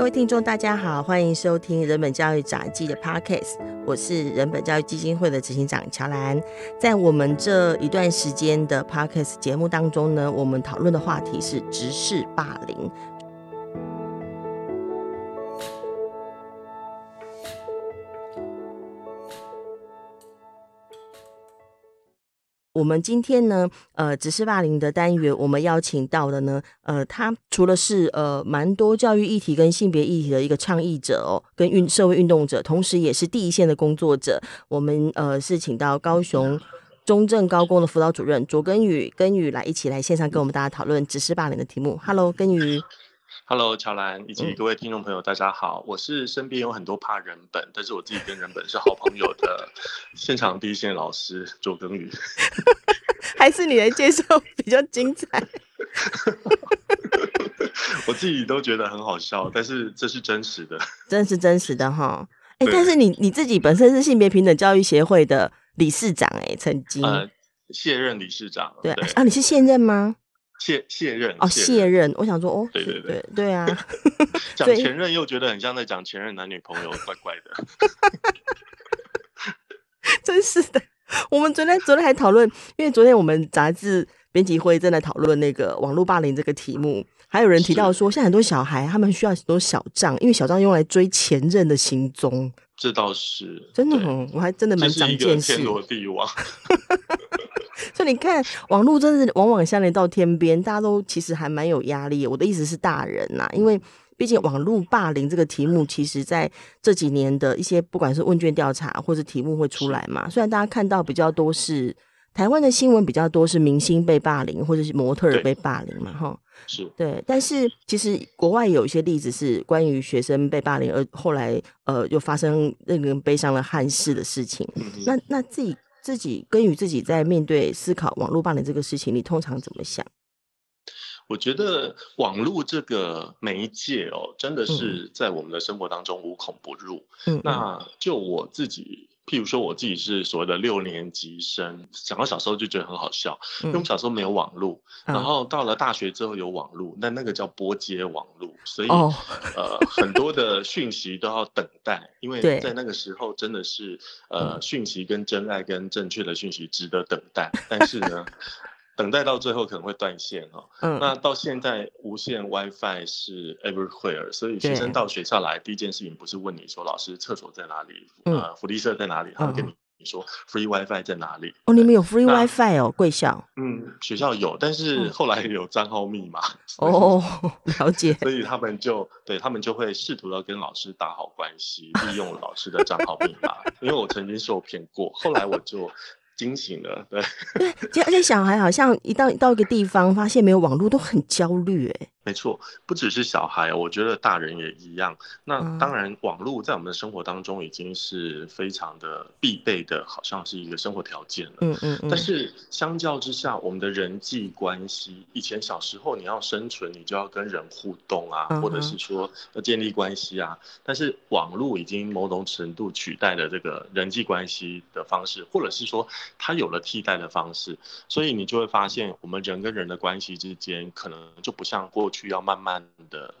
各位听众，大家好，欢迎收听人本教育杂记的 Podcast，我是人本教育基金会的执行长乔兰。在我们这一段时间的 Podcast 节目当中呢，我们讨论的话题是直视霸凌。我们今天呢，呃，只是霸凌的单元，我们邀请到的呢，呃，他除了是呃蛮多教育议题跟性别议题的一个倡议者哦，跟运社会运动者，同时也是第一线的工作者。我们呃是请到高雄中正高工的辅导主任卓根宇，根宇来一起来线上跟我们大家讨论只是霸凌的题目。Hello，根宇。Hello，乔兰以及各位听众朋友，大家好，我是身边有很多怕人本，但是我自己跟人本是好朋友的 现场第一线老师周耕宇，还是你来介绍比较精彩？我自己都觉得很好笑，但是这是真实的，真是真实的哈。哎、欸，但是你你自己本身是性别平等教育协会的理事长、欸，哎，曾经呃卸任理事长，对，对啊，你是现任吗？卸卸任哦，卸任，我想说哦，对对对对对啊，讲前任又觉得很像在讲前任男女朋友，怪怪的，真是的。我们昨天昨天还讨论，因为昨天我们杂志编辑会正在讨论那个网络霸凌这个题目，还有人提到说，现在很多小孩他们需要很多小账，因为小账用来追前任的行踪。这倒是真的，我还真的蛮长见识。天罗地网。所以你看，网络真是往往相连到天边，大家都其实还蛮有压力。我的意思是大人呐，因为毕竟网络霸凌这个题目，其实在这几年的一些不管是问卷调查或者题目会出来嘛。虽然大家看到比较多是台湾的新闻比较多是明星被霸凌或者是模特儿被霸凌嘛，哈，是对。但是其实国外有一些例子是关于学生被霸凌，而后来呃又发生令人悲伤的憾事的事情。那那自己。自己跟于自己在面对思考网络霸凌这个事情，你通常怎么想？我觉得网络这个媒介哦，真的是在我们的生活当中无孔不入。嗯，那就我自己。譬如说我自己是所谓的六年级生，想到小时候就觉得很好笑，嗯、因为我们小时候没有网络，嗯、然后到了大学之后有网络，那那个叫拨接网络，所以、哦、呃很多的讯息都要等待，因为在那个时候真的是呃讯息跟真爱跟正确的讯息值得等待，但是呢。等待到最后可能会断线哦。嗯，那到现在无线 WiFi 是 everywhere，所以学生到学校来第一件事情不是问你说，老师厕所在哪里？嗯、呃，福利社在哪里？他会跟你说 free WiFi 在哪里？哦，你们有 free WiFi 哦，贵校？嗯，学校有，但是后来有账号密码。哦，了解。所以他们就对他们就会试图要跟老师打好关系，利用老师的账号密码。因为我曾经受骗过，后来我就。惊醒了，对 对，而且小孩好像一到到一个地方，发现没有网络，都很焦虑，哎。没错，不只是小孩，我觉得大人也一样。那当然，网络在我们的生活当中已经是非常的必备的，好像是一个生活条件了。嗯嗯。但是相较之下，我们的人际关系，以前小时候你要生存，你就要跟人互动啊，或者是说要建立关系啊。但是网络已经某种程度取代了这个人际关系的方式，或者是说它有了替代的方式，所以你就会发现，我们人跟人的关系之间可能就不像过去。要慢慢的，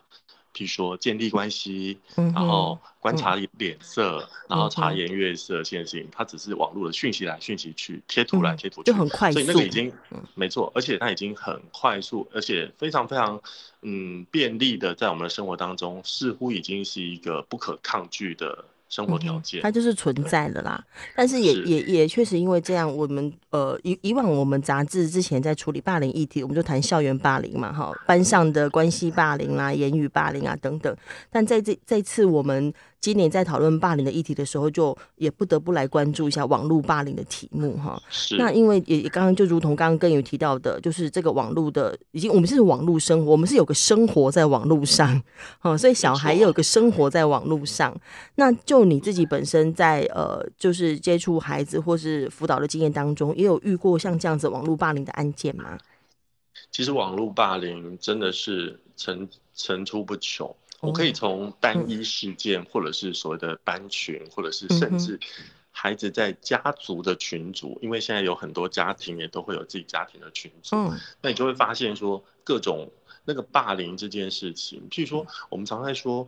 譬如说建立关系，嗯、然后观察脸色，嗯、然后察言悦色，现行，它只是网络的讯息来讯息去，贴图来贴图去，就很快速，所以那个已经，嗯、没错，而且它已经很快速，而且非常非常嗯便利的，在我们的生活当中，似乎已经是一个不可抗拒的。生活条件、嗯，它就是存在的啦。但是也是也也确实因为这样，我们呃以以往我们杂志之前在处理霸凌议题，我们就谈校园霸凌嘛，哈，班上的关系霸凌啦、言语霸凌啊等等。但在这这次我们。今年在讨论霸凌的议题的时候，就也不得不来关注一下网络霸凌的题目哈。是。那因为也刚刚就如同刚刚耕宇提到的，就是这个网络的，已经我们是网络生活，我们是有个生活在网络上，哈，所以小孩也有个生活在网络上。那就你自己本身在呃，就是接触孩子或是辅导的经验当中，也有遇过像这样子网络霸凌的案件吗？其实网络霸凌真的是层层出不穷。我可以从单一事件，或者是所谓的班群，或者是甚至孩子在家族的群组，因为现在有很多家庭也都会有自己家庭的群组，那你就会发现说各种那个霸凌这件事情，譬如说我们常在说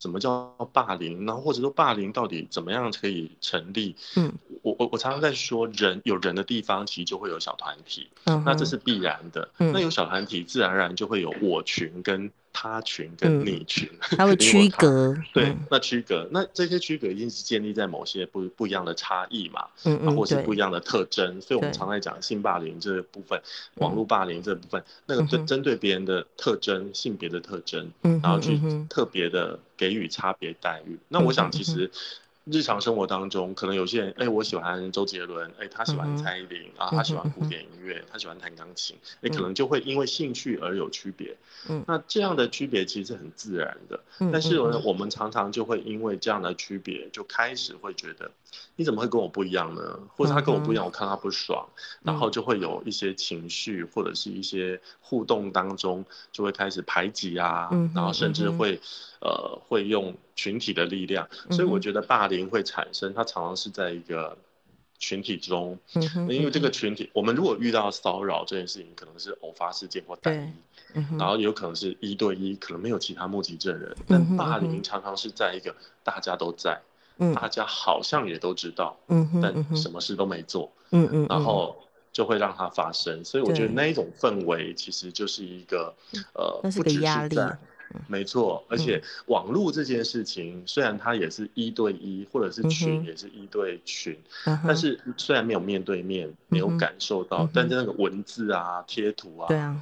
什么叫霸凌，然后或者说霸凌到底怎么样可以成立？嗯，我我我常常在说，人有人的地方，其实就会有小团体，嗯，那这是必然的。嗯，那有小团体，自然而然就会有我群跟。他群跟你群，嗯、他会 区隔，对，那区隔，那这些区隔一定是建立在某些不不一样的差异嘛，嗯嗯，或是不一样的特征，所以我们常在讲性霸凌这个部分，网络霸凌这部分，嗯、那个针针对别人的特征、嗯、性别的特征，嗯，然后去特别的给予差别待遇，嗯、那我想其实。日常生活当中，可能有些人，哎、欸，我喜欢周杰伦，哎、欸，他喜欢蔡依林、嗯、啊，他喜欢古典音乐，嗯、他喜欢弹钢琴，哎、欸，可能就会因为兴趣而有区别。嗯，那这样的区别其实是很自然的。嗯，但是呢，我们常常就会因为这样的区别，就开始会觉得，你怎么会跟我不一样呢？或者他跟我不一样，我看他不爽，嗯、然后就会有一些情绪或者是一些互动当中，就会开始排挤啊，嗯、然后甚至会。呃，会用群体的力量，所以我觉得霸凌会产生，它常常是在一个群体中，因为这个群体，我们如果遇到骚扰这件事情，可能是偶发事件或单一，然后有可能是一对一，可能没有其他目击证人，但霸凌常常是在一个大家都在，大家好像也都知道，嗯但什么事都没做，嗯然后就会让它发生，所以我觉得那一种氛围其实就是一个呃，那是个压力。没错，而且网络这件事情，虽然它也是一对一，或者是群也是一对群，但是虽然没有面对面，没有感受到，但是那个文字啊、贴图啊，对啊，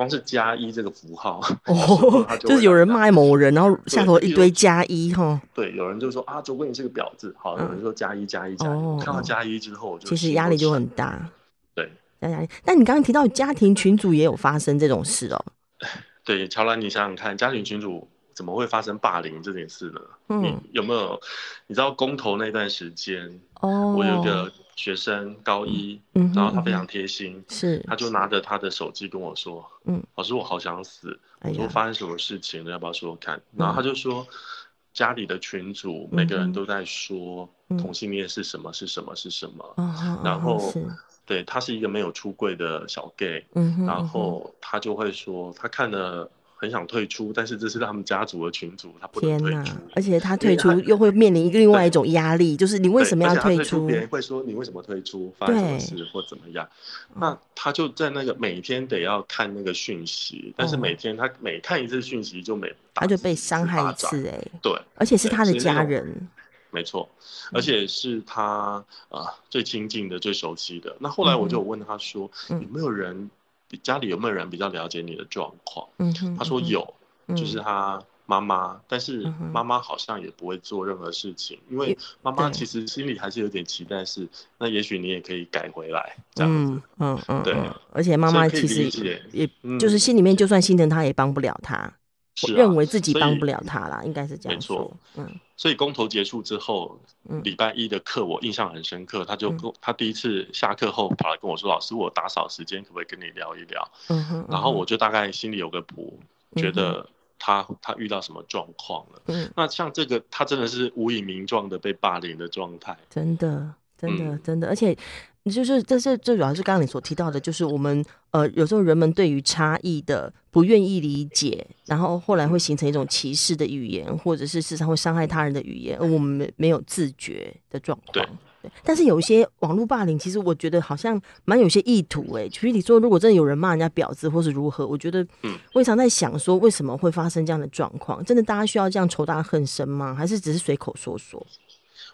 光是加一这个符号，哦，就是有人骂某人，然后下头一堆加一哈，对，有人就说啊，周哥你是个婊子，好，有人说加一加一加一，看到加一之后，其实压力就很大，对，压力。但你刚刚提到家庭群组也有发生这种事哦。对，乔兰，你想想看，家庭群组怎么会发生霸凌这件事呢？嗯，你有没有？你知道公投那段时间，哦，我有个学生高一，嗯，然后他非常贴心，是，他就拿着他的手机跟我说，嗯，老师，我好想死，我说发生什么事情了，要不要说说看？然后他就说，家里的群主每个人都在说同性恋是什么是什么是什么，然后。对，他是一个没有出柜的小 gay，然后他就会说，他看了很想退出，但是这是他们家族的群组，他不能退出。而且他退出又会面临一个另外一种压力，就是你为什么要退出？别人会说你为什么退出？发生什么事或怎么样？那他就在那个每天得要看那个讯息，但是每天他每看一次讯息就每他就被伤害一次哎，对，而且是他的家人。没错，而且是他啊、呃、最亲近的、最熟悉的。那后来我就问他说：“嗯、有没有人，家里有没有人比较了解你的状况？”嗯哼，他说有，嗯、就是他妈妈。但是妈妈好像也不会做任何事情，嗯、因为妈妈其实心里还是有点期待是，是那也许你也可以改回来这样子。嗯嗯嗯，对。而且妈妈其实也就是心里面就算心疼他，也帮不了他。我认为自己帮不了他啦，应该是这样说。没错，嗯，所以公投结束之后，礼拜一的课我印象很深刻。他就跟他第一次下课后跑来跟我说：“老师，我打扫时间可不可以跟你聊一聊？”嗯哼。然后我就大概心里有个谱，觉得他他遇到什么状况了。嗯。那像这个，他真的是无以名状的被霸凌的状态。真的，真的，真的，而且。就是这是最主要是刚刚你所提到的，就是我们呃有时候人们对于差异的不愿意理解，然后后来会形成一种歧视的语言，或者是时常会伤害他人的语言，而我们没没有自觉的状况。对，但是有一些网络霸凌，其实我觉得好像蛮有些意图哎。举例你说，如果真的有人骂人家婊子或是如何，我觉得，嗯我也常在想说，为什么会发生这样的状况？真的大家需要这样仇大恨深吗？还是只是随口说说？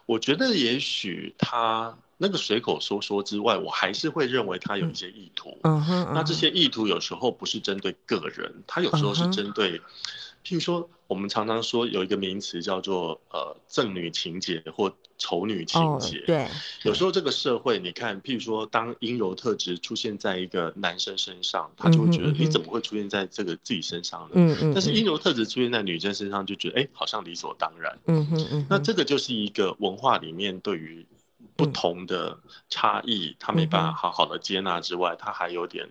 我觉得也许他。那个随口说说之外，我还是会认为他有一些意图。嗯哼，那这些意图有时候不是针对个人，他有时候是针对，譬如说，我们常常说有一个名词叫做呃憎女情节或丑女情结。对，有时候这个社会，你看，譬如说，当阴柔特质出现在一个男生身上，他就会觉得你怎么会出现在这个自己身上呢？嗯嗯。但是阴柔特质出现在女生身上，就觉得哎，好像理所当然。嗯哼嗯。那这个就是一个文化里面对于。不同的差异，他没办法好好的接纳之外，他还有点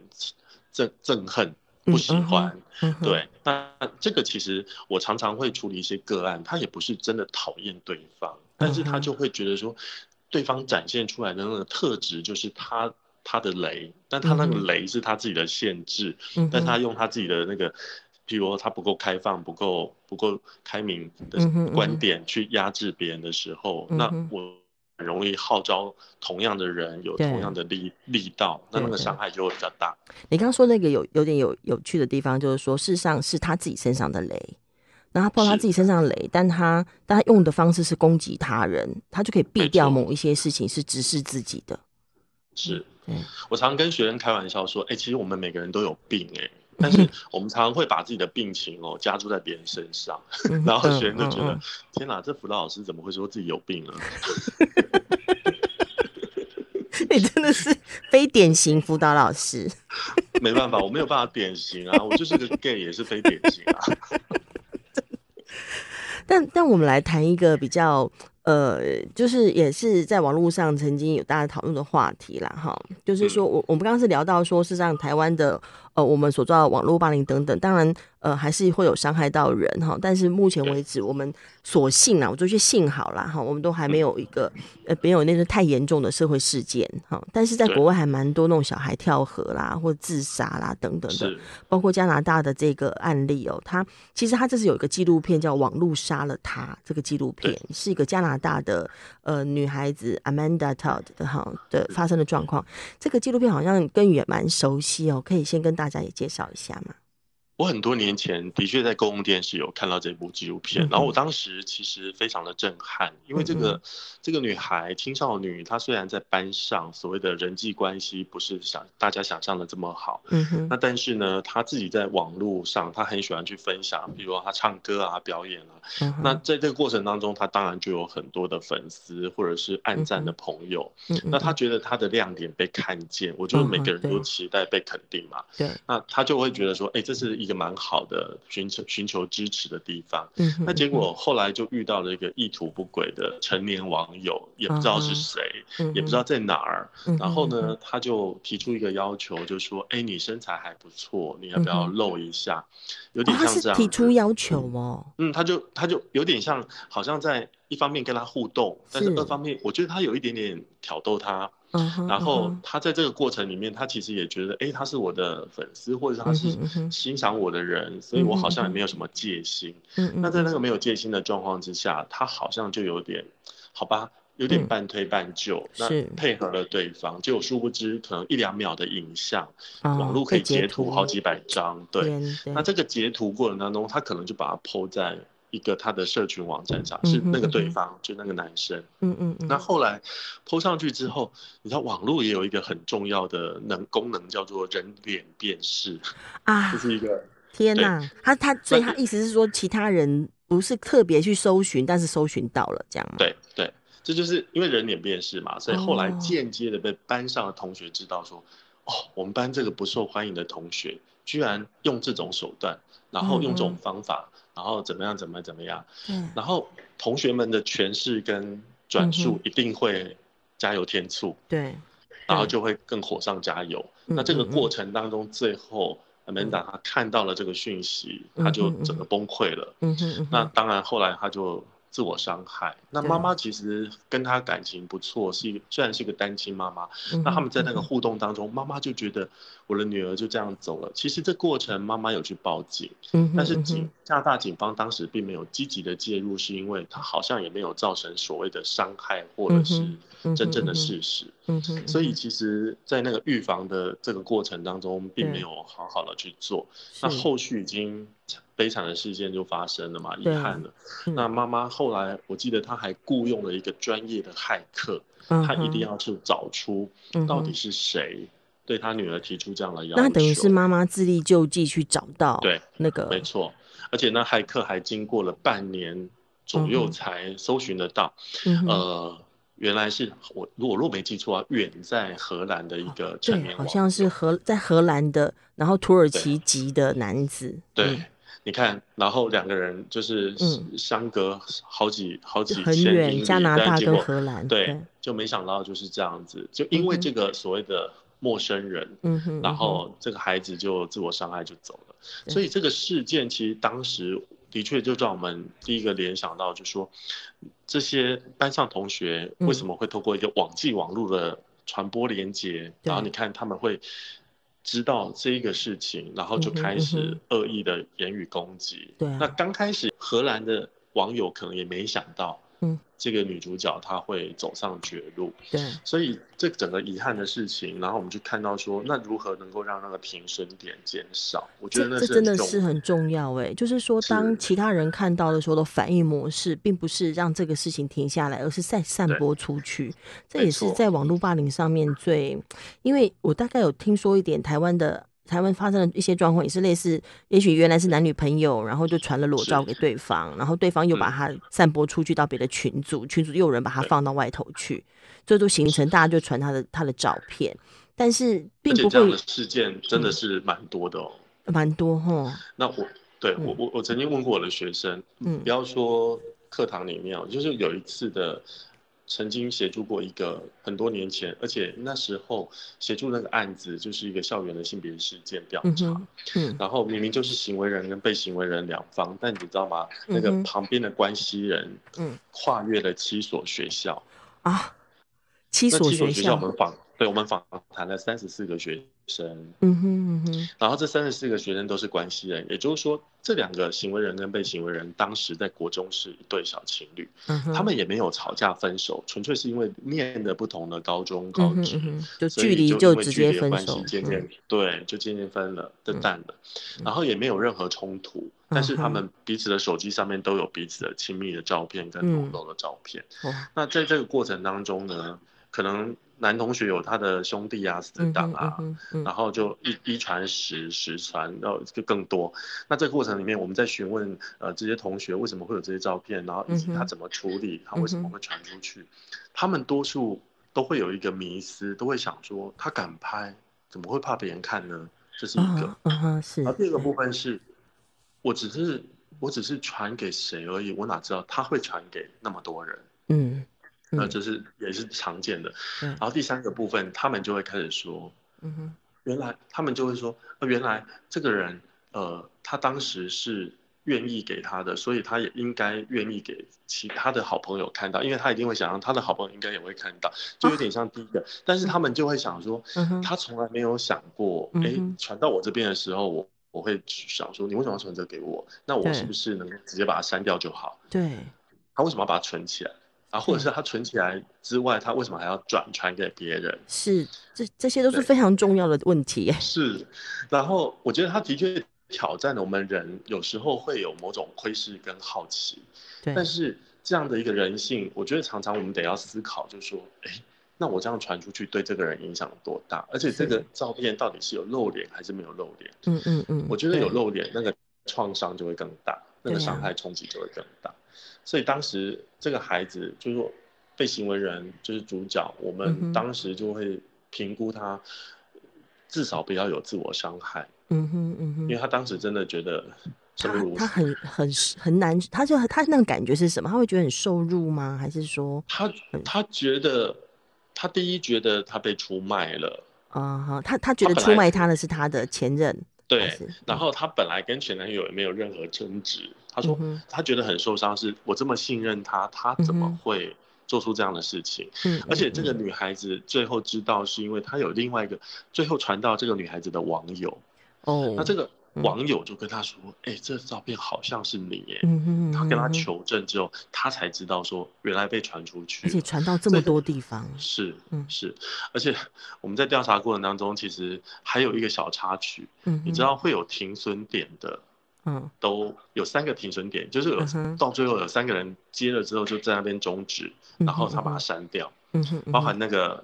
憎憎恨、不喜欢。对，那这个其实我常常会处理一些个案，他也不是真的讨厌对方，但是他就会觉得说，对方展现出来的那个特质就是他他的雷，但他那个雷是他自己的限制，但他用他自己的那个譬如说他不够开放、不够不够开明的观点去压制别人的时候，嗯、那我很容易号召同样的人有同样的力力道，那那个伤害就会比较大。你刚刚说那个有有点有有趣的地方，就是说事实上是他自己身上的雷，然后他碰他自己身上的雷，但他但他用的方式是攻击他人，他就可以避掉某一些事情是直视自己的。是，我常跟学生开玩笑说，哎、欸，其实我们每个人都有病、欸，哎。但是我们常常会把自己的病情哦 加注在别人身上，然后学生就觉得天哪，这辅导老师怎么会说自己有病呢？你真的是非典型辅导老师。没办法，我没有办法典型啊，我就是个 gay，也是非典型啊。但但我们来谈一个比较。呃，就是也是在网络上曾经有大家讨论的话题啦，哈，就是说我我们刚刚是聊到说，是让台湾的呃，我们所抓的网络霸凌等等，当然呃还是会有伤害到人哈，但是目前为止我们所幸啊，我就去幸好啦哈，我们都还没有一个呃没有那个太严重的社会事件哈，但是在国外还蛮多那种小孩跳河啦或自杀啦等等的，包括加拿大的这个案例哦，他其实他这是有一个纪录片叫《网络杀了他》，这个纪录片是一个加拿大的呃女孩子 Amanda Todd 的哈的发生的状况，这个纪录片好像跟也蛮熟悉哦，可以先跟大大家也介绍一下嘛？我很多年前的确在公共电视有看到这部纪录片，然后我当时其实非常的震撼，因为这个这个女孩青少女，她虽然在班上所谓的人际关系不是想大家想象的这么好，嗯，那但是呢，她自己在网络上，她很喜欢去分享，比如说她唱歌啊、表演啊，那在这个过程当中，她当然就有很多的粉丝或者是暗赞的朋友，那她觉得她的亮点被看见，我觉得每个人都期待被肯定嘛，对，那她就会觉得说，哎，这是一个蛮好的寻求寻求支持的地方，嗯，那结果后来就遇到了一个意图不轨的成年网友，也不知道是谁，嗯，也不知道在哪儿，嗯，然后呢，他就提出一个要求，就说，哎，你身材还不错，你要不要露一下？有点像这样，哦，提出要求哦，嗯，他就他就有点像，好像在一方面跟他互动，但是二方面，我觉得他有一点点挑逗他。然后他在这个过程里面，他其实也觉得，哎，他是我的粉丝，或者他是欣赏我的人，所以我好像也没有什么戒心。那在那个。没有戒心的状况之下，他好像就有点，好吧，有点半推半就，那配合了对方，结果殊不知，可能一两秒的影像，网络可以截图好几百张，对，那这个截图过程当中，他可能就把它 po 在。一个他的社群网站上是那个对方，嗯、就那个男生。嗯嗯，嗯。那后来 PO 上去之后，你知道网络也有一个很重要的能功能，叫做人脸辨识啊，这是一个天哪！他他所以他意思是说，其他人不是特别去搜寻，但是搜寻到了这样吗？对对，这就是因为人脸辨识嘛，所以后来间接的被班上的同学知道说，哦，哦，我们班这个不受欢迎的同学，居然用这种手段，然后用这种方法。然后怎么样？怎么怎么样？嗯，然后同学们的诠释跟转述一定会加油添醋，对，然后就会更火上加油。那这个过程当中，最后 Amanda 她看到了这个讯息，她就整个崩溃了。嗯嗯，那当然后来她就。自我伤害。那妈妈其实跟他感情不错，是一个虽然是一个单亲妈妈，那他们在那个互动当中，妈妈就觉得我的女儿就这样走了。其实这过程妈妈有去报警，但是警加拿大警方当时并没有积极的介入，是因为他好像也没有造成所谓的伤害或者是真正的事实。所以其实，在那个预防的这个过程当中，并没有好好的去做。那后续已经。悲惨的事件就发生了嘛，遗憾了。那妈妈后来，我记得她还雇佣了一个专业的骇客，她一定要去找出到底是谁对她女儿提出这样的要求。那等于是妈妈自力救济去找到，对那个没错。而且那骇客还经过了半年左右才搜寻得到。呃，原来是我如果若没记错啊，远在荷兰的一个成年，好像是荷在荷兰的，然后土耳其籍的男子，对。你看，然后两个人就是相隔好几、嗯、好几千英里，加拿大跟荷兰，对，对，就没想到就是这样子，就因为这个所谓的陌生人，嗯哼，然后这个孩子就自我伤害就走了。嗯、所以这个事件其实当时的确就让我们第一个联想到，就是说这些班上同学为什么会透过一个网际网络的传播连接，然后你看他们会。知道这一个事情，然后就开始恶意的言语攻击。对、嗯，那刚开始荷兰的网友可能也没想到。嗯，这个女主角她会走上绝路，对，所以这整个遗憾的事情，然后我们就看到说，那如何能够让那个停损点减少？我觉得那这真的是很重要哎，就是说，当其他人看到的时候的反应模式，并不是让这个事情停下来，而是再散播出去。这也是在网络霸凌上面最，因为我大概有听说一点台湾的。台湾发生的一些状况也是类似，也许原来是男女朋友，然后就传了裸照给对方，然后对方又把它散播出去到别的群组，嗯、群组又有人把它放到外头去，最后形成大家就传他的他的照片，但是并不会这样的事件真的是蛮多的哦，蛮、嗯、多哈。那我对我我我曾经问过我的学生，嗯，不要说课堂里面哦，就是有一次的。曾经协助过一个很多年前，而且那时候协助那个案子就是一个校园的性别事件调查，嗯。嗯，然后明明就是行为人跟被行为人两方，但你知道吗？嗯、那个旁边的关系人，嗯，跨越了七所学校啊，七所学校，我们访，对，我们访谈了三十四个学生，嗯哼嗯哼，然后这三十四个学生都是关系人，也就是说。这两个行为人跟被行为人当时在国中是一对小情侣，嗯、他们也没有吵架分手，纯粹是因为念的不同的高中高职、嗯，就距离就直接分手，渐渐、嗯、对，就渐渐分了，就淡了、嗯，然后也没有任何冲突、嗯，但是他们彼此的手机上面都有彼此的亲密的照片跟浓浓的照片、嗯，那在这个过程当中呢，可能。男同学有他的兄弟啊、死党啊、嗯嗯嗯，然后就一一传十，十传，然后就更多。那这个过程里面，我们在询问呃这些同学为什么会有这些照片，然后以及他怎么处理，他为什么会传出去、嗯，他们多数都会有一个迷思，都会想说他敢拍，怎么会怕别人看呢？这是一个。嗯哼，是。然后第二个部分是，我只是我只是传给谁而已，我哪知道他会传给那么多人？嗯。那就是也是常见的，然后第三个部分，他们就会开始说，嗯哼，原来他们就会说，呃，原来这个人，呃，他当时是愿意给他的，所以他也应该愿意给其他的好朋友看到，因为他一定会想让他的好朋友应该也会看到，就有点像第一个，但是他们就会想说，他从来没有想过，哎，传到我这边的时候，我我会想说，你为什么要传这给我？那我是不是能直接把它删掉就好？对，他为什么要把它存起来？啊，或者是他存起来之外，他为什么还要转传给别人？是，这这些都是非常重要的问题。是，然后我觉得他的确挑战了我们人，有时候会有某种窥视跟好奇。对。但是这样的一个人性，我觉得常常我们得要思考，就是说，哎，那我这样传出去对这个人影响有多大？而且这个照片到底是有露脸还是没有露脸？嗯嗯嗯。我觉得有露脸，那个创伤就会更大，那个伤害冲击就会更大。所以当时这个孩子就是说被行为人就是主角，我们当时就会评估他至少不要有自我伤害。嗯哼嗯哼，因为他当时真的觉得他他很很很难，他就他那个感觉是什么？他会觉得很受辱吗？还是说他他觉得他第一觉得他被出卖了啊？他他觉得出卖他的是他的前任。对，然后他本来跟前男友也没有任何争执。他说他觉得很受伤，是我这么信任他，他怎么会做出这样的事情？嗯，而且这个女孩子最后知道，是因为她有另外一个最后传到这个女孩子的网友。哦，那这个。网友就跟他说：“哎、欸，这照片好像是你耶。嗯”他跟他求证之后，他才知道说原来被传出去，而且传到这么多地方。是，嗯，是，而且我们在调查过程当中，其实还有一个小插曲。嗯，你知道会有停损点的，嗯，都有三个停损点，就是有到最后有三个人接了之后就在那边终止，然后他把它删掉。嗯哼，包含那个。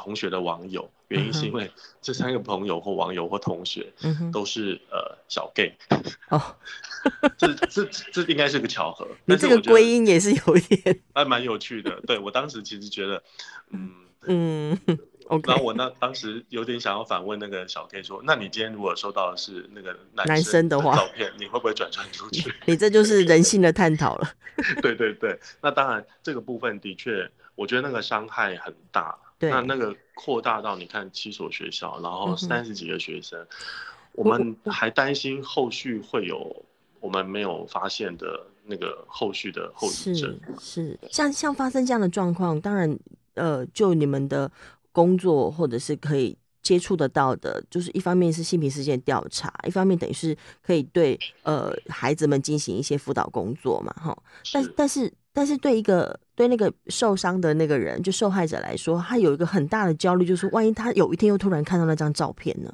同学的网友，原因是因为这三个朋友或网友或同学都是呃小 gay 哦，这这这应该是个巧合。那这个归因也是有一点还蛮有趣的。对，我当时其实觉得，嗯嗯。然后我那当时有点想要反问那个小 gay 说：“那你今天如果收到的是那个男生的话，照片，你会不会转传出去？”你这就是 人性的探讨了。对对对，那当然这个部分的确，我觉得那个伤害很大。对，那那个扩大到你看七所学校，然后三十几个学生，嗯、我们还担心后续会有我们没有发现的那个后续的后遗症。是，是像像发生这样的状况，当然，呃，就你们的工作或者是可以接触得到的，就是一方面是性平事件调查，一方面等于是可以对呃孩子们进行一些辅导工作嘛，哈。但但是但是对一个对那个受伤的那个人，就受害者来说，他有一个很大的焦虑，就是万一他有一天又突然看到那张照片呢？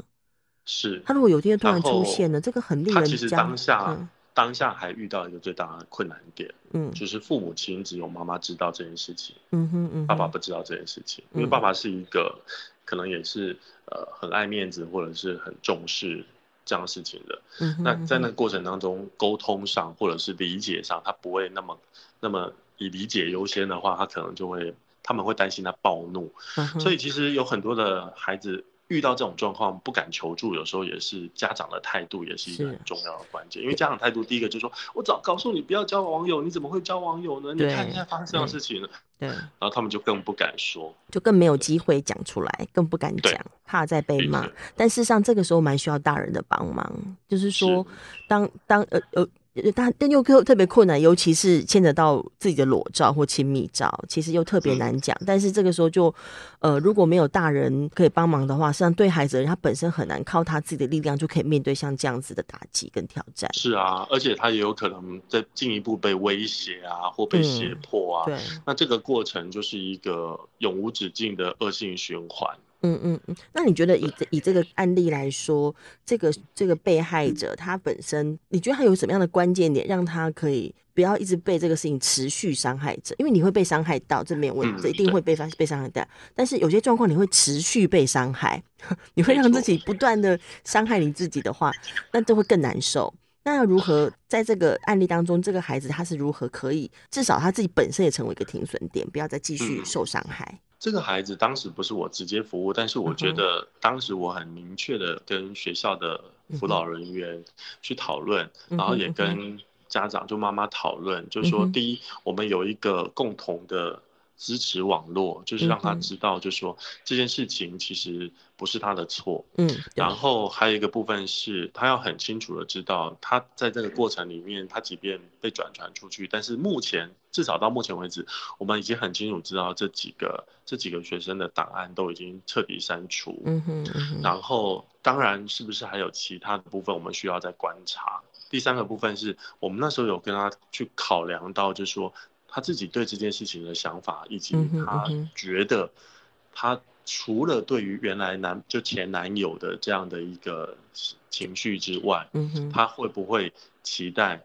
是。他如果有一天又突然出现了，这个很令人。他其实当下、嗯、当下还遇到一个最大的困难点，嗯，就是父母亲只有妈妈知道这件事情，嗯哼嗯哼，爸爸不知道这件事情，因为爸爸是一个。可能也是呃很爱面子或者是很重视这样事情的，嗯、那在那个过程当中沟通上或者是理解上，他不会那么那么以理解优先的话，他可能就会他们会担心他暴怒，嗯，所以其实有很多的孩子。遇到这种状况不敢求助，有时候也是家长的态度，也是一个很重要的关键。因为家长态度，第一个就是说，我早告诉你不要交网友，你怎么会交网友呢？你看现在发生这样事情了，对，然后他们就更不敢说，就更没有机会讲出来，更不敢讲，怕再被骂。但事实上，这个时候蛮需要大人的帮忙，就是说，当当呃呃。但但又特特别困难，尤其是牵扯到自己的裸照或亲密照，其实又特别难讲。嗯。但是这个时候就，呃，如果没有大人可以帮忙的话，实际上对孩子人他本身很难靠他自己的力量就可以面对像这样子的打击跟挑战。是啊，而且他也有可能在进一步被威胁啊，或被胁迫啊。嗯。对。那这个过程就是一个永无止境的恶性循环。嗯嗯嗯，那你觉得以以这个案例来说，这个这个被害者他本身，你觉得他有什么样的关键点，让他可以不要一直被这个事情持续伤害着？因为你会被伤害到，这没有问题，这一定会被伤被伤害到。但是有些状况你会持续被伤害，你会让自己不断的伤害你自己的话，那就会更难受。那要如何在这个案例当中，这个孩子他是如何可以至少他自己本身也成为一个停损点，不要再继续受伤害？这个孩子当时不是我直接服务，但是我觉得当时我很明确的跟学校的辅导人员去讨论，然后也跟家长就妈妈讨论，就是说第一，我们有一个共同的。支持网络，就是让他知道，就是说这件事情其实不是他的错。嗯，然后还有一个部分是，他要很清楚的知道，他在这个过程里面，他即便被转传出去，但是目前至少到目前为止，我们已经很清楚知道这几个这几个学生的档案都已经彻底删除。嗯哼，嗯哼。然后，当然是不是还有其他的部分，我们需要再观察。第三个部分是我们那时候有跟他去考量到，就是说。他自己对这件事情的想法，以及他觉得，他除了对于原来男就前男友的这样的一个情绪之外，他会不会期待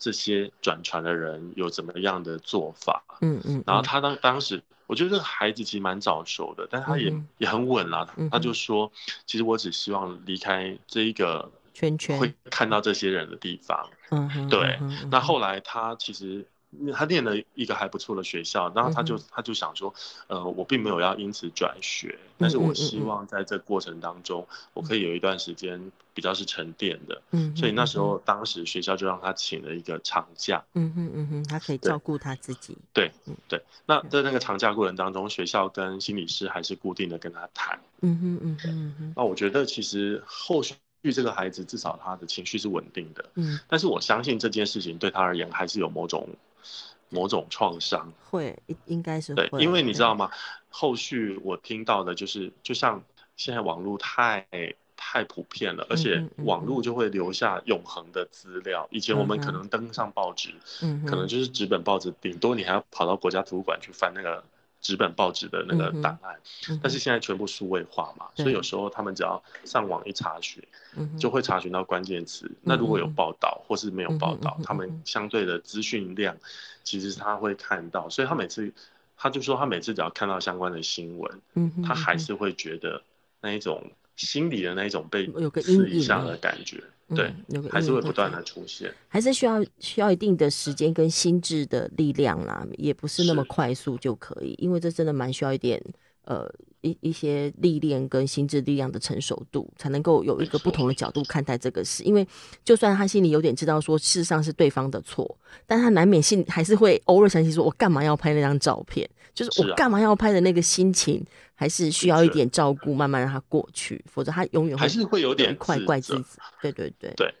这些转传的人有怎么样的做法？嗯嗯。然后他当当时，我觉得这个孩子其实蛮早熟的，但他也也很稳啦。他就说，其实我只希望离开这一个圈圈，会看到这些人的地方。嗯，对。那后来他其实。他念了一个还不错的学校，然后他就、嗯、他就想说，呃，我并没有要因此转学，但是我希望在这过程当中，嗯、我可以有一段时间比较是沉淀的。嗯，所以那时候当时学校就让他请了一个长假。嗯哼嗯哼，他可以照顾他自己。对，嗯对。那在那个长假过程当中，学校跟心理师还是固定的跟他谈。嗯哼嗯哼嗯哼。那我觉得其实后续。这个孩子至少他的情绪是稳定的，嗯，但是我相信这件事情对他而言还是有某种某种创伤，会应该是会对，因为你知道吗？后续我听到的就是，就像现在网络太太普遍了，而且网络就会留下永恒的资料。以前我们可能登上报纸，嗯，可能就是纸本报纸，顶多你还要跑到国家图书馆去翻那个。纸本报纸的那个档案，嗯，但是现在全部数位化嘛，所以有时候他们只要上网一查询，就会查询到关键词，嗯。那如果有报道或是没有报道，嗯，他们相对的资讯量，其实他会看到，所以他每次他就说他每次只要看到相关的新闻，嗯，他还是会觉得那一种心里的那一种被刺一下的感觉。对，还是会不断的出现，还是需要需要一定的时间跟心智的力量啦，也不是那么快速就可以，因为这真的蛮需要一点呃一一些历练跟心智力量的成熟度，才能够有一个不同的角度看待这个事。因为就算他心里有点知道说事实上是对方的错，但他难免心还是会偶尔想起说，我干嘛要拍那张照片？就是我干嘛要拍的那个心情。还是需要一点照顾，慢慢让他过去，否则他永远还是会有点怪怪自己。对对对对。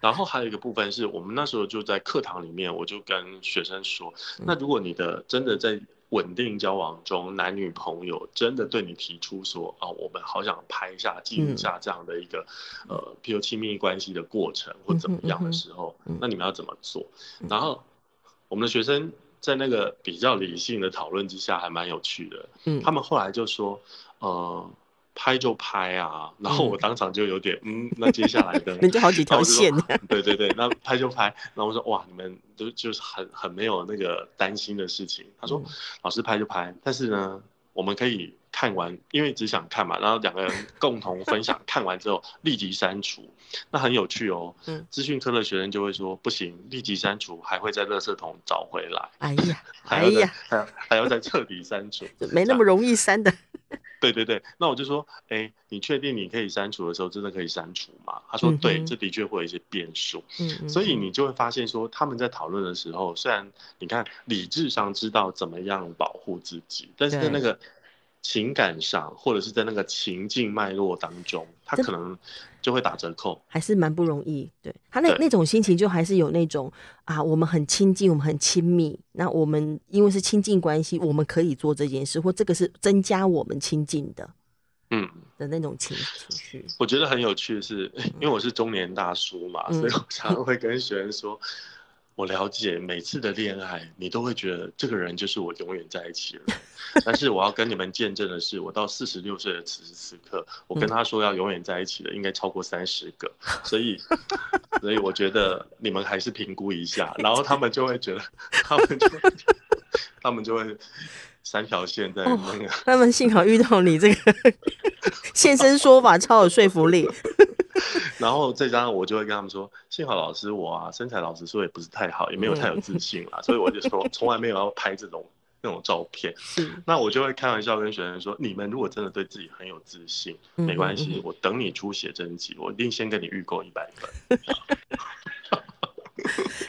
然后还有一个部分是我们那时候就在课堂里面，我就跟学生说，那如果你的真的在稳定交往中，男女朋友真的对你提出说啊，我们好想拍一下、记录一下这样的一个、嗯、呃，譬如亲密关系的过程或怎么样的时候，嗯嗯、那你们要怎么做？嗯、然后我们的学生在那个比较理性的讨论之下，还蛮有趣的。嗯，他们后来就说，呃。拍就拍啊，然后我当场就有点嗯，嗯，那接下来的 人就好几条线，对对对，那拍就拍，然后我说哇，你们都就是很很没有那个担心的事情。他说、嗯、老师拍就拍，但是呢，我们可以看完，因为只想看嘛，然后两个人共同分享，看完之后立即删除，那很有趣哦。嗯，资讯科的学生就会说不行，立即删除还会在垃圾桶找回来。哎呀，哎呀，还要还要再彻底删除，没那么容易删的。对对对，那我就说，哎，你确定你可以删除的时候，真的可以删除吗？他说，对，这的确会有一些变数。嗯，所以你就会发现说，他们在讨论的时候，虽然你看理智上知道怎么样保护自己，但是在那个。情感上，或者是在那个情境脉络当中，他可能就会打折扣，还是蛮不容易。对他那那种心情，就还是有那种啊，我们很亲近，我们很亲密。那我们因为是亲近关系，我们可以做这件事，或这个是增加我们亲近的，嗯的那种情情绪。我觉得很有趣的是，因为我是中年大叔嘛，嗯、所以我常常会跟学生说。我了解，每次的恋爱，你都会觉得这个人就是我永远在一起了。但是我要跟你们见证的是，我到四十六岁的此时此刻，我跟他说要永远在一起的，应该超过三十个。所以，所以我觉得你们还是评估一下。然后他们就会觉得，他们就，他们就会三条线在那个。哦，他们幸好遇到你这个 现身说法，超有说服力。然后再加上我就会跟他们说，幸好老师我啊身材老实说也不是太好，也没有太有自信啦，所以我就说从来没有要拍这种那种照片。那我就会开玩笑跟学生说，你们如果真的对自己很有自信，没关系，我等你出写真集，我一定先跟你预购一百份。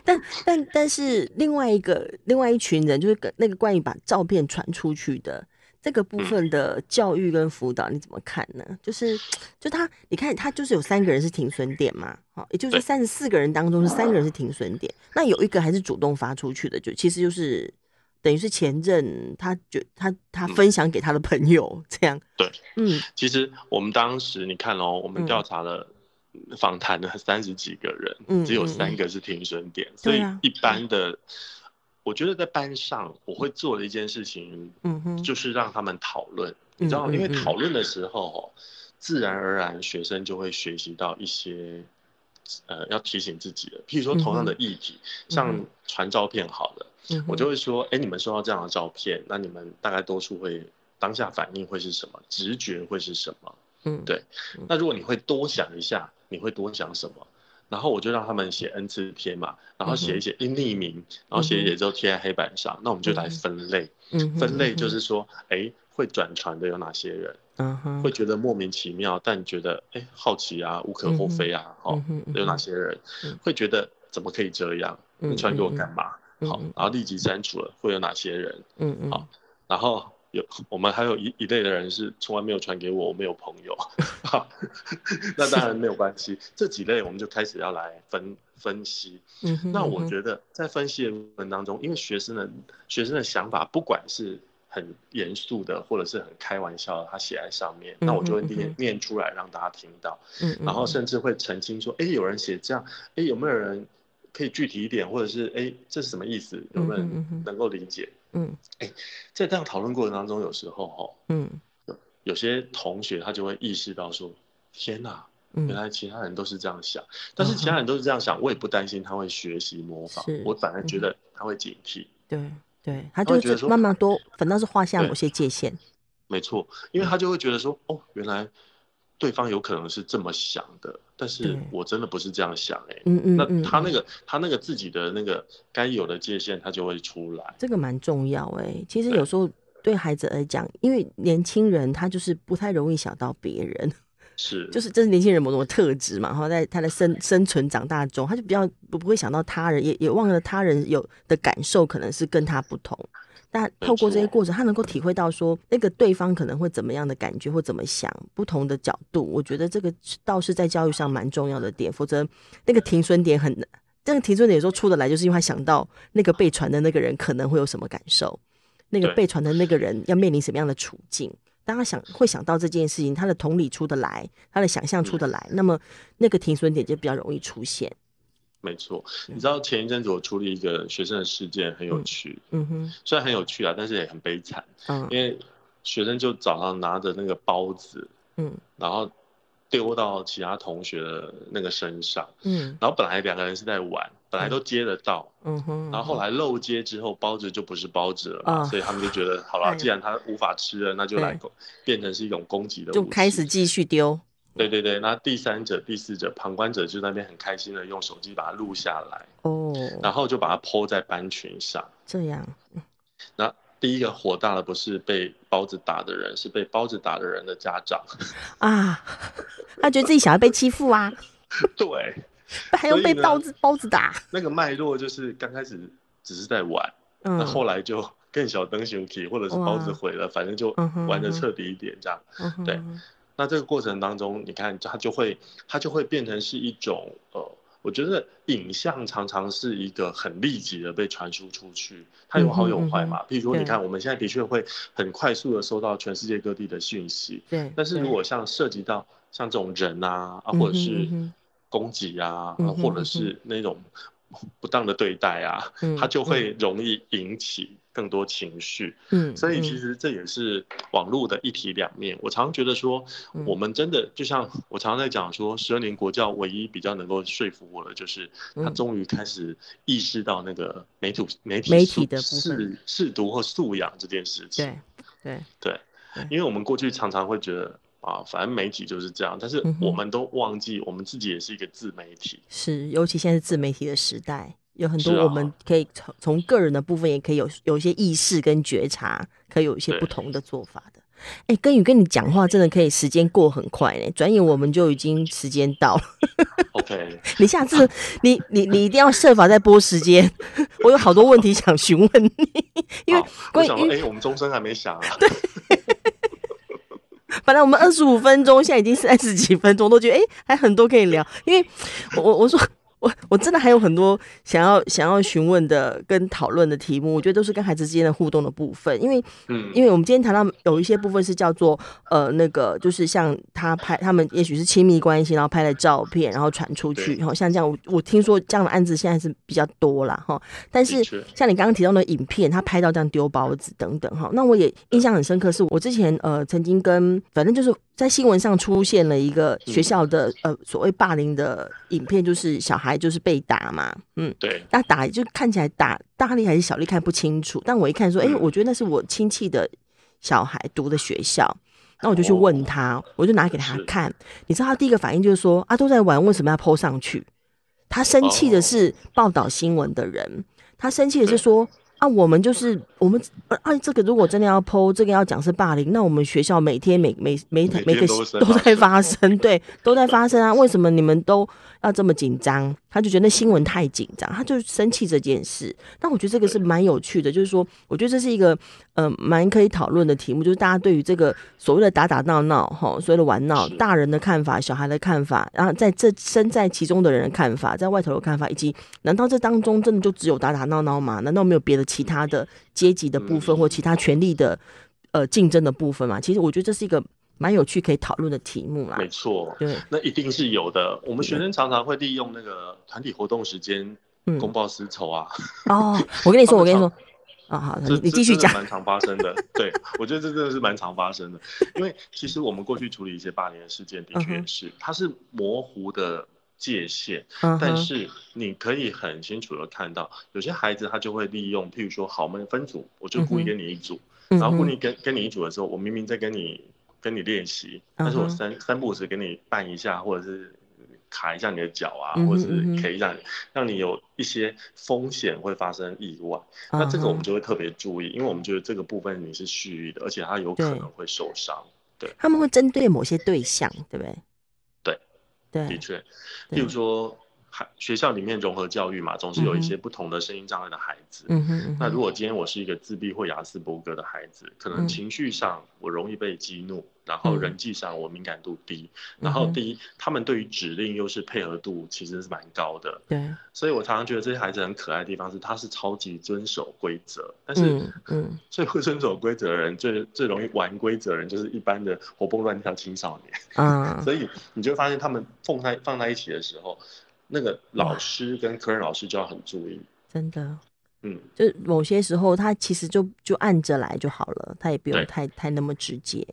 但但但是另外一个另外一群人就是跟那个关于把照片传出去的。这个部分的教育跟辅导你怎么看呢？嗯、就是，就他，你看他就是有三个人是停损点嘛，好，也就是三十四个人当中是三个人是停损点，那有一个还是主动发出去的，就其实就是等于是前任，他就他他分享给他的朋友这样。对，嗯，其实我们当时你看哦，我们调查了访谈了三十几个人，嗯、只有三个是停损点，所以一般的。我觉得在班上我会做的一件事情，嗯哼，就是让他们讨论。你知道，因为讨论的时候，自然而然学生就会学习到一些，呃，要提醒自己的。譬如说，同样的议题，像传照片好了，我就会说，哎，你们收到这样的照片，那你们大概多数会当下反应会是什么？直觉会是什么？嗯，对。那如果你会多想一下，你会多想什么？然后我就让他们写 N 次贴嘛，然后写一写匿名，嗯、然后写一写之后贴在黑板上，嗯、那我们就来分类。嗯、分类就是说，哎，会转传的有哪些人？嗯、哼会觉得莫名其妙，但觉得哎好奇啊，无可厚非啊，好、有哪些人？嗯、会觉得怎么可以这样？你传给我干嘛？好、然后立即删除了，会有哪些人？嗯嗯，好，然后。有 我们还有一一类的人是从来没有传给我，我没有朋友，那当然没有关系。这几类我们就开始要来分分析。嗯哼，那我觉得在分析的过程当中，因为学生的学生的想法，不管是很严肃的，或者是很开玩笑的，他写在上面，那我就会念念出来让大家听到。嗯，然后甚至会澄清说，哎，有人写这样，哎，有没有人可以具体一点，或者是哎，这是什么意思？有没有人能够理解？嗯，哎、欸，在这样讨论过程当中，有时候哈，嗯，有些同学他就会意识到说，天哪，原来其他人都是这样想，嗯、但是其他人都是这样想，我也不担心他会学习模仿，我反而觉得他会警惕，对对，他就会觉得慢慢多，反倒是画下某些界限，没错，因为他就会觉得说，哦，原来。对方有可能是这么想的，但是我真的不是这样想哎、欸。嗯嗯，那他那个他那个自己的那个该有的界限，他就会出来。这个蛮重要哎、欸。其实有时候对孩子来讲，因为年轻人他就是不太容易想到别人，是，就是这是年轻人某种特质嘛。然后在他的生生存长大中，他就比较不不会想到他人，也也忘了他人有的感受可能是跟他不同。但透过这些过程，他能够体会到说，那个对方可能会怎么样的感觉或怎么想，不同的角度。我觉得这个倒是在教育上蛮重要的点。否则，那个停损点很，这个停损点有时候出得来，就是因为他想到那个被传的那个人可能会有什么感受。那个被传的那个人要面临什么样的处境。当他想会想到这件事情，他的同理出得来，他的想象出得来，嗯、那么那个停损点就比较容易出现。没错，你知道前一阵子我处理一个学生的事件很有趣，嗯，嗯哼，虽然很有趣啊，但是也很悲惨，嗯，因为学生就早上拿着那个包子，嗯，然后丢到其他同学的那个身上，嗯，然后本来两个人是在玩。本来都接得到，嗯哼，然后后来漏接之后，包子就不是包子了嘛，所以他们就觉得，好了，既然他无法吃了，那就来变成是一种攻击的，就开始继续丢。对对对，那第三者、第四者、旁观者就在那边很开心的用手机把它录下来，哦，然后就把它 po 在班群上。这样，那第一个火大的不是被包子打的人，是被包子打的人的家长啊，他觉得自己小孩被欺负啊，对。还要被包子包子打，那个脉络就是刚开始只是在玩，嗯、那后来就更小灯熊体，或者是包子毁了，反正就玩的彻底一点这样。对，那这个过程当中，你看它就会它就会变成是一种呃，我觉得影像常常是一个很立即的被传输出去，它有好有坏嘛。譬如说，你看我们现在的确会很快速的收到全世界各地的讯息，对。但是如果像涉及到像这种人啊啊，或者是。攻击啊，或者是那种不当的对待啊，嗯、它就会容易引起更多情绪。嗯，所以其实这也是网络的一体两面。我常常觉得说，我们真的就像我常常在讲说，十二年国教唯一比较能够说服我的，就是他终于开始意识到那个媒体媒体媒体的视视读或素养这件事情。对对对，因为我们过去常常会觉得。啊，反正媒体就是这样，但是我们都忘记，我们自己也是一个自媒体。嗯、是，尤其现在是自媒体的时代，有很多我们可以从从个人的部分，也可以有有一些意识跟觉察，可以有一些不同的做法的。哎对，耕耘跟你讲话真的可以，时间过很快呢，转眼我们就已经时间到了。OK，你下次你你你一定要设法再拨时间，我有好多问题想询问你，因为为什么？哎，我们钟声还没响啊。对。本来我们二十五分钟，现在已经三十几分钟，都觉得哎、欸，还很多可以聊。因为我我说。我我真的还有很多想要想要询问的跟讨论的题目，我觉得都是跟孩子之间的互动的部分，因为嗯，因为我们今天谈到有一些部分是叫做呃那个就是像他拍他们也许是亲密关系，然后拍了照片，然后传出去，然后像这样我我听说这样的案子现在是比较多了哈，但是像你刚刚提到的影片，他拍到这样丢包子等等哈，那我也印象很深刻，是我之前呃曾经跟反正就是。在新闻上出现了一个学校的呃所谓霸凌的影片，就是小孩就是被打嘛，嗯，对，那打就看起来打大力还是小力看不清楚，但我一看说，哎、欸，我觉得那是我亲戚的小孩读的学校，那我就去问他，我就拿给他看，你知道他第一个反应就是说，啊，都在玩，为什么要 po 上去？他生气的是报道新闻的人，他生气的是说。啊，我们就是我们啊，这个如果真的要 po，这个要讲是霸凌，那我们学校每天每每每每，每个都在发生，对，都在发生啊，为什么你们都要这么紧张？他就觉得那新闻太紧张，他就生气这件事。但我觉得这个是蛮有趣的，就是说，我觉得这是一个呃蛮可以讨论的题目，就是大家对于这个所谓的打打闹闹哈，所谓的玩闹，大人的看法、小孩的看法，然后在这身在其中的人的看法，在外头的看法，以及难道这当中真的就只有打打闹闹吗？难道没有别的其他的阶级的部分或其他权力的呃竞争的部分嘛？其实我觉得这是一个。蛮有趣可以讨论的题目啦，没错，对，那一定是有的。我们学生常常会利用那个团体活动时间公报私仇啊。哦，我跟你说，我跟你说，啊好，你继续讲。蛮常发生的，对，我觉得这真的是蛮常发生的。因为其实我们过去处理一些霸凌的事件，的确是它是模糊的界限，但是你可以很清楚的看到，有些孩子他就会利用，譬如说，好，我们分组，我就故意跟你一组，然后故意跟跟你一组的时候，我明明在跟你。跟你练习，但是我三、uh. 三步时给你绊一下，或者是卡一下你的脚啊，uh. 或者是可以让让你有一些风险会发生意外。Uh. 那这个我们就会特别注意，因为我们觉得这个部分你是蓄意的，而且他有可能会受伤。对他们会针对某些对象，对不对？对，的确，譬如说，学校里面融合教育嘛，总是有一些不同的声音障碍的孩子。嗯哼，嗯。哼。那如果今天我是一个自闭或雅斯伯格的孩子，可能情绪上我容易被激怒。嗯然后人际上我敏感度低，嗯、然后第一，他们对于指令又是配合度其实是蛮高的，对，所以我常常觉得这些孩子很可爱的地方是，他是超级遵守规则，但是，嗯，嗯。最会遵守规则的人，最最容易玩规则的人，就是一般的活蹦乱跳青少年，嗯，所以你就会发现他们放在放在一起的时候，那个老师跟科任老师就要很注意，真的，嗯，就某些时候他其实就就按着来就好了，他也不用太太那么直接。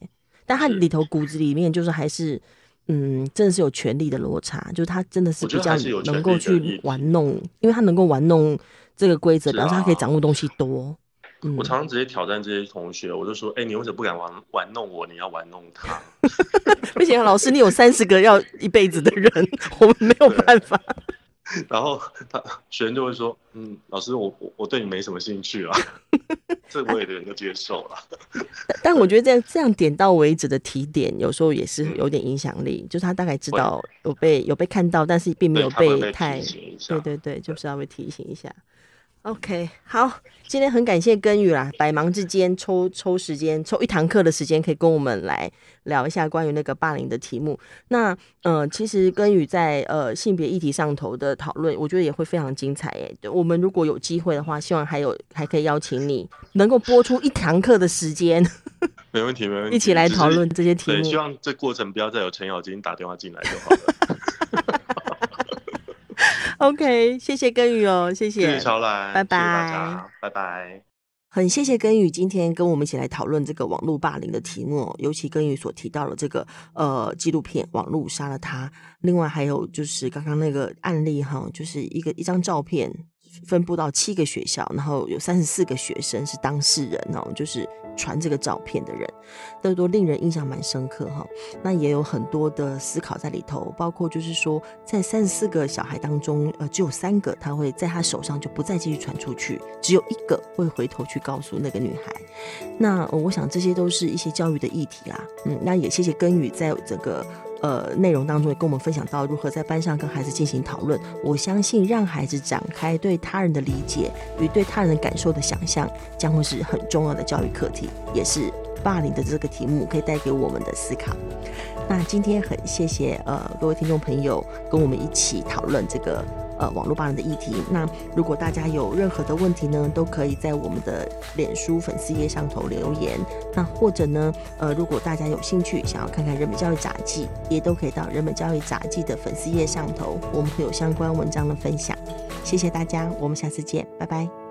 但他里头骨子里面就是还是，嗯，真的是有权力的落差，就是他真的是比较能够去玩弄，因为他能够玩弄这个规则，表示他可以掌握东西多。嗯，我常常直接挑战这些同学，我就说，哎、欸，你为什么不敢玩玩弄我？你要玩弄他？不行，老师，你有三十个要一辈子的人，我们没有办法。然后他学生就会说：“嗯，老师，我我我对你没什么兴趣啊。”这我也能够接受了。但我觉得这样这样点到为止的提点，有时候也是有点影响力。嗯、就是他大概知道有被有被看到，但是并没有被太对，对对对，就是要被提醒一下。OK，好，今天很感谢根宇啦，百忙之间抽抽时间，抽一堂课的时间，可以跟我们来聊一下关于那个霸凌的题目。那呃，其实根宇在呃性别议题上头的讨论，我觉得也会非常精彩诶。我们如果有机会的话，希望还有还可以邀请你能够播出一堂课的时间，没问题，没问题，一起来讨论这些题目。希望这过程不要再有程咬金打电话进来就好了。OK，谢谢根宇哦，谢谢，谢谢小兰，拜拜，谢谢大家，拜拜。很谢谢根宇今天跟我们一起来讨论这个网络霸凌的题目，尤其根宇所提到的这个呃纪录片《网络杀了他》，另外还有就是刚刚那个案例哈，就是一个一张照片。分布到七个学校，然后有三十四个学生是当事人哦，就是传这个照片的人，都都令人印象蛮深刻哈。那也有很多的思考在里头，包括就是说，在三十四个小孩当中，呃，只有三个他会在他手上就不再继续传出去，只有一个会回头去告诉那个女孩。那、我想这些都是一些教育的议题啦，嗯，那也谢谢根宇在这个。呃，内容当中也跟我们分享到如何在班上跟孩子进行讨论。我相信让孩子展开对他人的理解与对他人的感受的想象，将会是很重要的教育课题，也是霸凌的这个题目可以带给我们的思考。那今天很谢谢呃各位听众朋友跟我们一起讨论这个。呃，网络霸凌的议题。那如果大家有任何的问题呢，都可以在我们的脸书粉丝页上头留言。那或者呢，呃，如果大家有兴趣想要看看人本教育杂记，也都可以到人本教育杂记的粉丝页上头，我们会有相关文章的分享。谢谢大家，我们下次见，拜拜。